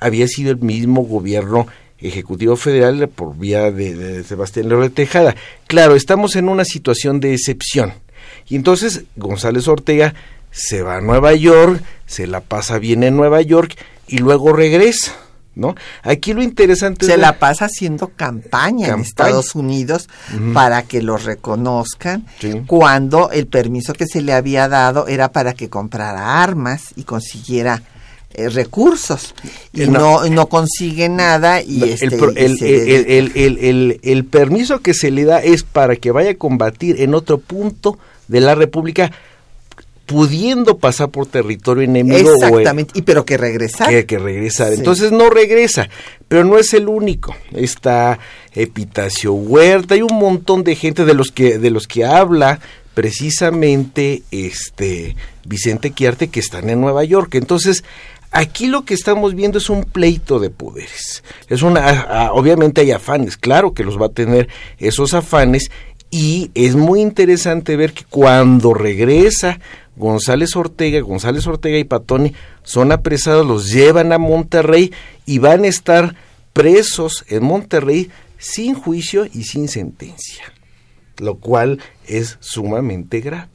había sido el mismo gobierno ejecutivo federal por vía de, Sebastián de Tejada. Claro, estamos en una situación de excepción. Y entonces González Ortega se va a Nueva York, se la pasa bien en Nueva York y luego regresa. ¿No? Aquí lo interesante se es la pasa haciendo campaña, en Estados Unidos para que lo reconozcan cuando el permiso que se le había dado era para que comprara armas y consiguiera eh, recursos y no, no, consigue nada y, este, el, el, el, permiso que se le da es para que vaya a combatir en otro punto de la República pudiendo pasar por territorio enemigo. Exactamente, y pero que regresar. Que, que regresar. Entonces no regresa, pero no es el único. Está Epitacio Huerta, hay un montón de gente de los que, de los que habla precisamente este Vicente Quiarte que están en Nueva York. Entonces, aquí lo que estamos viendo es un pleito de poderes. Es una obviamente hay afanes, claro que los va a tener esos afanes y es muy interesante ver que cuando regresa González Ortega, González Ortega y Patoni son apresados, los llevan a Monterrey y van a estar presos en Monterrey sin juicio y sin sentencia, lo cual es sumamente grave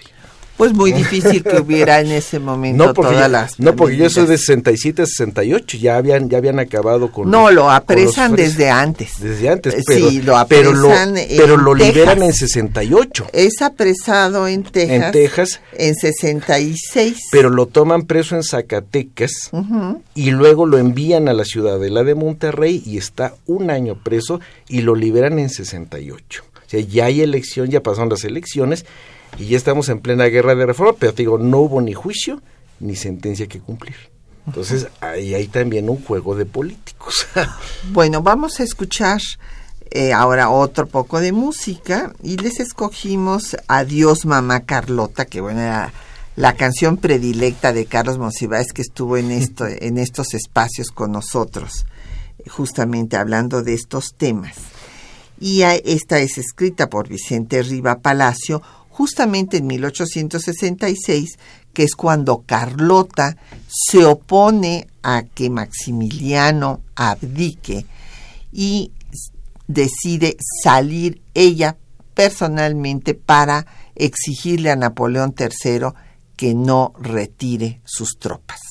pues muy difícil que hubiera en ese momento no todas las no porque yo soy de 67 a 68 ya habían ya habían acabado con no lo apresan desde antes. desde antes eh, pero, sí, lo apresan pero lo, liberan en 68 es apresado en Texas en Texas. en 66 pero lo toman preso en Zacatecas y luego lo envían a la ciudadela de Monterrey y está un año preso y lo liberan en 68 o sea ya hay elección ya pasaron las elecciones y ya estamos en plena guerra de reforma, pero te digo, no hubo ni juicio ni sentencia que cumplir. Entonces, ahí hay también un juego de políticos. bueno, vamos a escuchar eh, ahora otro poco de música y les escogimos Adiós Mamá Carlota, que bueno, era la canción predilecta de Carlos Monsiváis que estuvo en, esto, en estos espacios con nosotros, justamente hablando de estos temas. Y esta es escrita por Vicente Riva Palacio, justamente en 1866, que es cuando Carlota se opone a que Maximiliano abdique y decide salir ella personalmente para exigirle a Napoleón III que no retire sus tropas.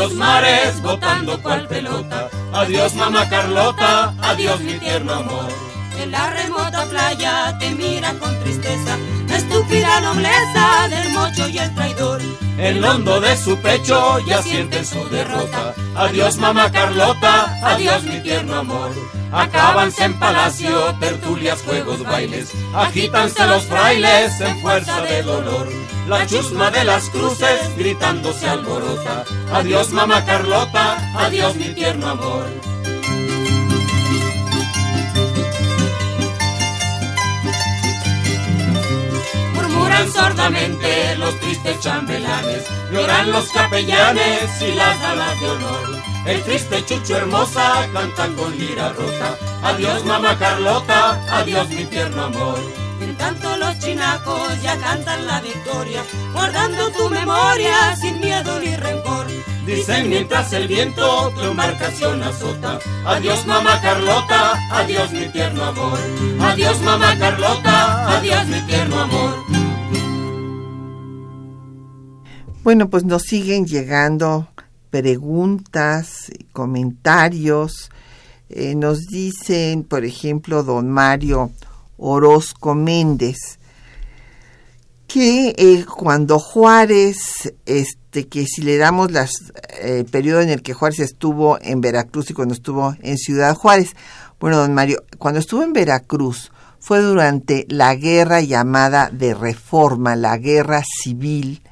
Los mares botando cual pelota. Adiós mamá Carlota, adiós mi tierno amor. Hondo de su pecho ya siente su derrota. Adiós mamá Carlota, adiós mi tierno amor. Acábanse en palacio, tertulias, juegos, bailes, agítanse los frailes en fuerza de dolor. La chusma de las cruces gritando se alborota. Adiós mamá Carlota, adiós mi tierno amor. Murmuran sordamente los tristes chambelanes, lloran los capellanes y las damas de honor. El triste Chucho hermosa canta con lira rota. Adiós mamá Carlota, adiós mi tierno amor. En tanto los chinacos ya cantan la victoria, guardando tu memoria sin miedo ni rencor. Dicen mientras el viento tu embarcación azota. Adiós mamá Carlota, adiós mi tierno amor. Adiós mamá Carlota, adiós mi tierno amor. Bueno, pues nos siguen llegando preguntas, comentarios. Eh, nos dicen, por ejemplo, don Mario Orozco Méndez, que eh, cuando Juárez, este, que si le damos las, el periodo en el que Juárez estuvo en Veracruz y cuando estuvo en Ciudad Juárez, bueno, don Mario, cuando estuvo en Veracruz fue durante la guerra llamada de reforma, la guerra civil,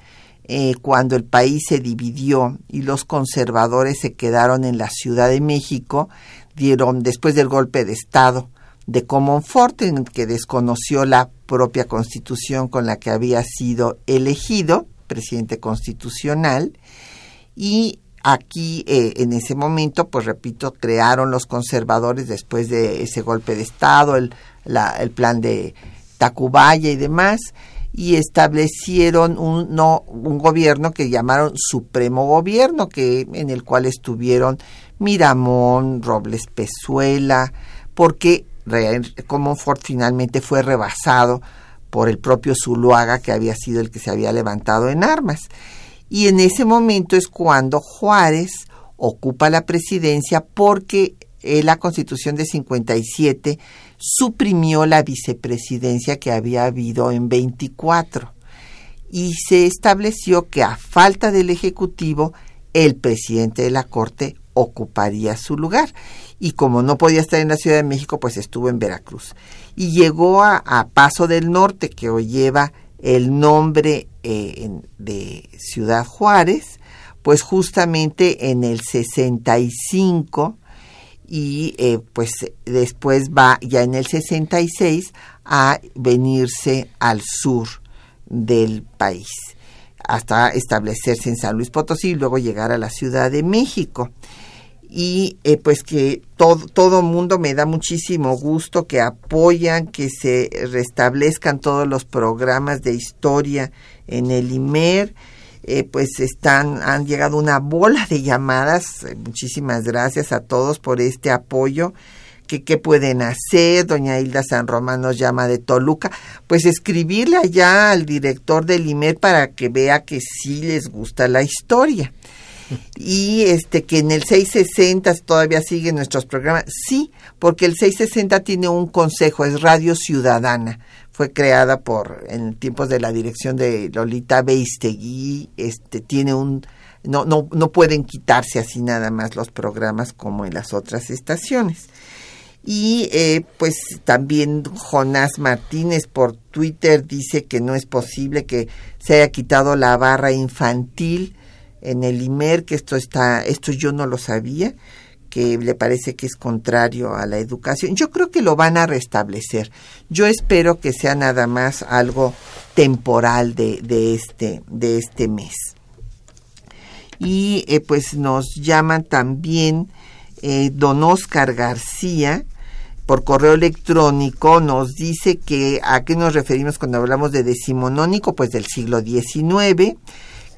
eh, cuando el país se dividió y los conservadores se quedaron en la Ciudad de México, dieron después del golpe de Estado de Comonfort, en que desconoció la propia constitución con la que había sido elegido, presidente constitucional, y aquí eh, en ese momento, pues repito, crearon los conservadores después de ese golpe de Estado, el, el plan de Tacubaya y demás, y establecieron un, no, un gobierno que llamaron Supremo Gobierno, que, en el cual estuvieron Miramón, Robles Pezuela, porque Comonfort finalmente fue rebasado por el propio Zuluaga, que había sido el que se había levantado en armas. Y en ese momento es cuando Juárez ocupa la presidencia porque eh, la constitución de 57 suprimió la vicepresidencia que había habido en 24 y se estableció que a falta del Ejecutivo, el presidente de la Corte ocuparía su lugar. Y como no podía estar en la Ciudad de México, pues estuvo en Veracruz. Y llegó a, Paso del Norte, que hoy lleva el nombre eh, de Ciudad Juárez, pues justamente en el 65 y eh, pues después va ya en el 66 a venirse al sur del país hasta establecerse en San Luis Potosí y luego llegar a la Ciudad de México. Y eh, pues que todo todo mundo me da muchísimo gusto que apoyan que se restablezcan todos los programas de historia en el IMER eh, pues están han llegado una bola de llamadas. Muchísimas gracias a todos por este apoyo. Que qué pueden hacer doña Hilda San Román nos llama de Toluca. Pues escribirle allá al director del IMER para que vea que sí les gusta la historia. Y este que en el 660 todavía siguen nuestros programas. Sí, porque el 660 tiene un consejo, es Radio Ciudadana. Fue creada por en tiempos de la dirección de Lolita Beistegui, este tiene un no no no pueden quitarse así nada más los programas como en las otras estaciones. Y eh, pues también Jonás Martínez por Twitter dice que no es posible que se haya quitado la barra infantil en el IMER, que esto está, esto yo no lo sabía, le parece que es contrario a la educación. Yo creo que lo van a restablecer. Yo espero que sea nada más algo temporal de, de este, de este mes. Y eh, pues nos llaman también eh, don Oscar García, por correo electrónico nos dice que a qué nos referimos cuando hablamos de decimonónico, pues del siglo XIX,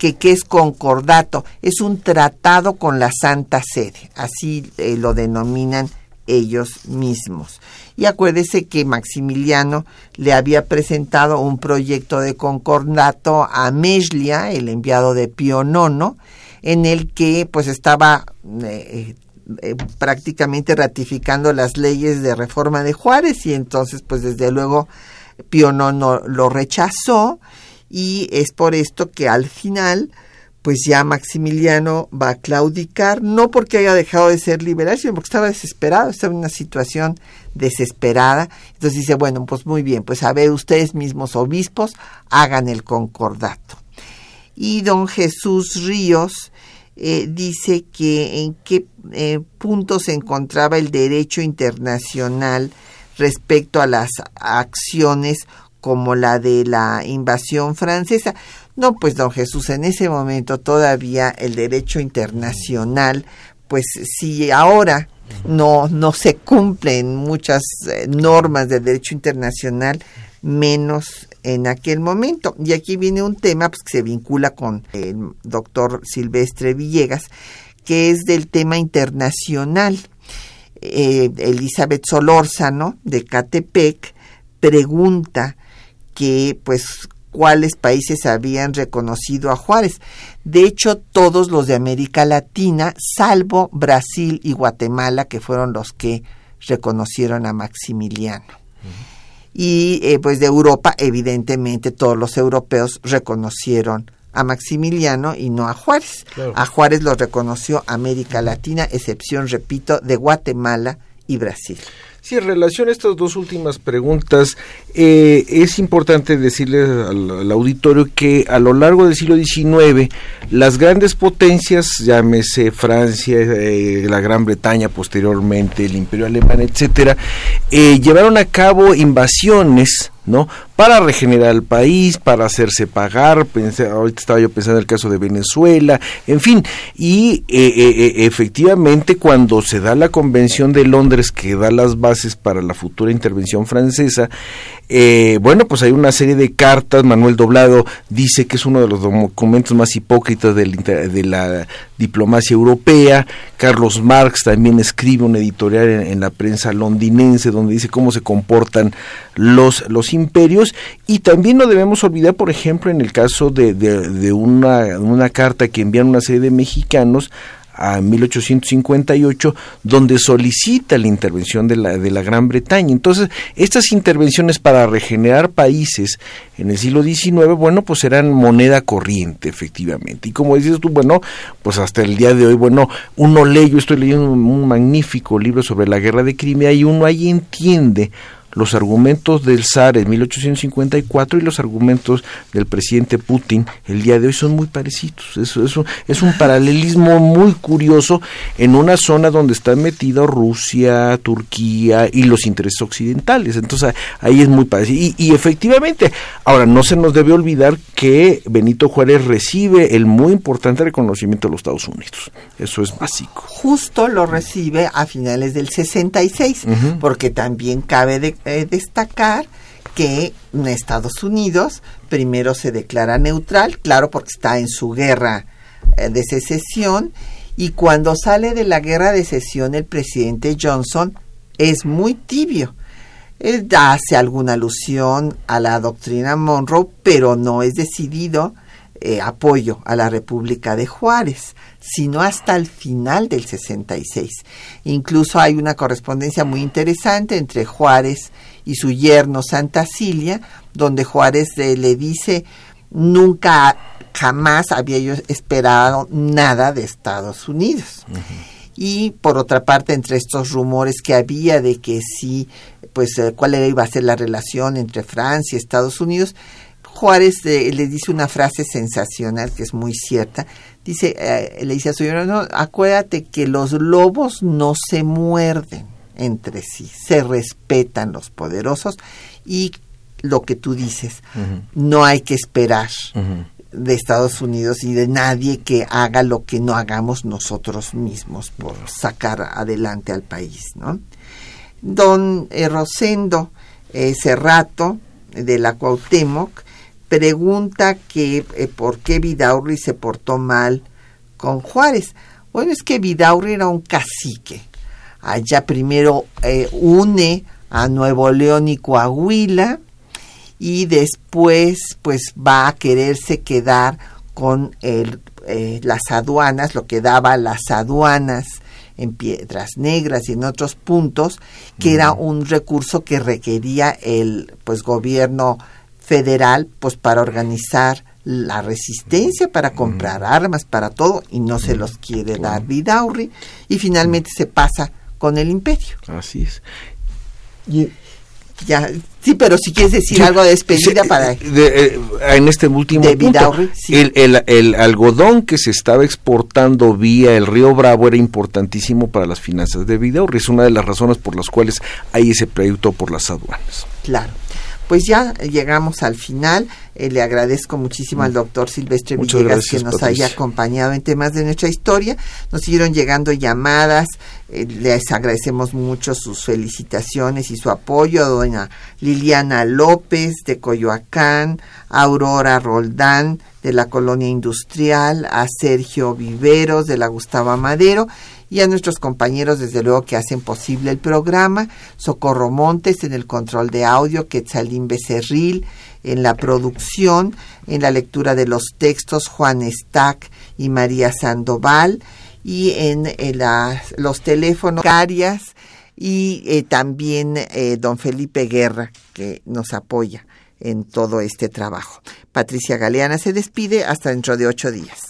que, es concordato, es un tratado con la Santa Sede, así eh, lo denominan ellos mismos. Y acuérdese que Maximiliano le había presentado un proyecto de concordato a Meslia, el enviado de Pío IX, en el que pues estaba eh, eh, prácticamente ratificando las leyes de reforma de Juárez y entonces pues desde luego Pío IX lo rechazó y es por esto que al final pues ya Maximiliano va a claudicar, no porque haya dejado de ser liberal, sino porque estaba desesperado, estaba en una situación desesperada. Entonces dice, bueno, pues muy bien, pues a ver, ustedes mismos obispos hagan el concordato. Y don Jesús Ríos eh, dice que en qué eh, punto se encontraba el derecho internacional respecto a las acciones como la de la invasión francesa. No, pues don Jesús, en ese momento todavía el derecho internacional, pues si ahora no, no se cumplen muchas eh, normas del derecho internacional, menos en aquel momento. Y aquí viene un tema pues, que se vincula con el doctor Silvestre Villegas, que es del tema internacional. Eh, Elizabeth Solórzano, de Catepec, pregunta que pues cuáles países habían reconocido a Juárez. De hecho, todos los de América Latina, salvo Brasil y Guatemala, que fueron los que reconocieron a Maximiliano. Y eh, pues de Europa, evidentemente, todos los europeos reconocieron a Maximiliano y no a Juárez. A Juárez lo reconoció América Latina, excepción, repito, de Guatemala y Brasil. Sí, en relación a estas dos últimas preguntas, eh, es importante decirle al, auditorio que a lo largo del siglo XIX, las grandes potencias, llámese Francia, eh, la Gran Bretaña posteriormente, el Imperio Alemán, etcétera, eh, llevaron a cabo invasiones ¿no? Para regenerar el país, para hacerse pagar, pensé, ahorita estaba yo pensando en el caso de Venezuela, en fin, y eh, eh, eh, efectivamente cuando se da la Convención de Londres que da las bases para la futura intervención francesa, bueno, pues hay una serie de cartas, Manuel Doblado dice que es uno de los documentos más hipócritas de la diplomacia europea, Carlos Marx también escribe un editorial en, la prensa londinense donde dice cómo se comportan los, los imperios y también no debemos olvidar, por ejemplo, en el caso de, una, carta que envían una serie de mexicanos a 1858, donde solicita la intervención de la, de la Gran Bretaña. Entonces, estas intervenciones para regenerar países en el siglo XIX, bueno, pues eran moneda corriente, efectivamente. Y como dices tú, bueno, pues hasta el día de hoy, bueno, uno lee, yo estoy leyendo un magnífico libro sobre la guerra de Crimea y uno ahí entiende los argumentos del zar en 1854 y los argumentos del presidente Putin el día de hoy son muy parecidos. Eso, eso es un paralelismo muy curioso en una zona donde están metidos Rusia, Turquía y los intereses occidentales. Entonces ahí es muy parecido. Y, y efectivamente, ahora no se nos debe olvidar que Benito Juárez recibe el muy importante reconocimiento de los Estados Unidos. Eso es básico. Justo lo recibe a finales del 66, porque también cabe de eh, destacar que Estados Unidos primero se declara neutral, claro, porque está en su guerra eh, de secesión, y cuando sale de la guerra de secesión el presidente Johnson es muy tibio. Él hace alguna alusión a la doctrina Monroe, pero no es decidido eh, apoyo a la República de Juárez sino hasta el final del 66. Incluso hay una correspondencia muy interesante entre Juárez y su yerno Santa Cilia, donde Juárez le dice nunca jamás había yo esperado nada de Estados Unidos. Y por otra parte, entre estos rumores que había de que sí, pues eh, cuál iba a ser la relación entre Francia y Estados Unidos, Juárez eh, le dice una frase sensacional que es muy cierta, dice, eh, le dice a su hermano, acuérdate que los lobos no se muerden entre sí, se respetan los poderosos y lo que tú dices, no hay que esperar de Estados Unidos y de nadie que haga lo que no hagamos nosotros mismos por sacar adelante al país, ¿no? Don eh, Rosendo eh, Cerrato de la Cuauhtémoc pregunta que eh, por qué Vidaurri se portó mal con Juárez. Bueno, es que Vidaurri era un cacique. Allá primero eh, une a Nuevo León y Coahuila y después pues va a quererse quedar con el, eh, las aduanas, lo que daba las aduanas en Piedras Negras y en otros puntos, que era un recurso que requería el pues gobierno federal pues para organizar la resistencia para comprar armas para todo y no se los quiere dar Vidaurri y finalmente se pasa con el imperio. Así es. Y, ya, sí, pero si quieres decir algo de despedida para... Eh, en este último punto, el, el, el, algodón que se estaba exportando vía el río Bravo era importantísimo para las finanzas de Vidaurri. Es una de las razones por las cuales hay ese proyecto por las aduanas. Claro pues ya llegamos al final. Eh, le agradezco muchísimo al doctor Silvestre Villegas que nos haya acompañado en temas de nuestra historia. Nos siguieron llegando llamadas. Eh, les agradecemos mucho sus felicitaciones y su apoyo a doña Liliana López de Coyoacán, a Aurora Roldán de la Colonia Industrial, a Sergio Viveros de la Gustavo Madero y a nuestros compañeros, desde luego, que hacen posible el programa, Socorro Montes en el control de audio, Quetzalín Becerril en la producción, en la lectura de los textos, Juan Stack y María Sandoval, y en, los teléfonos, Carias, y eh, también eh, don Felipe Guerra, que nos apoya en todo este trabajo. Patricia Galeana se despide hasta dentro de ocho días.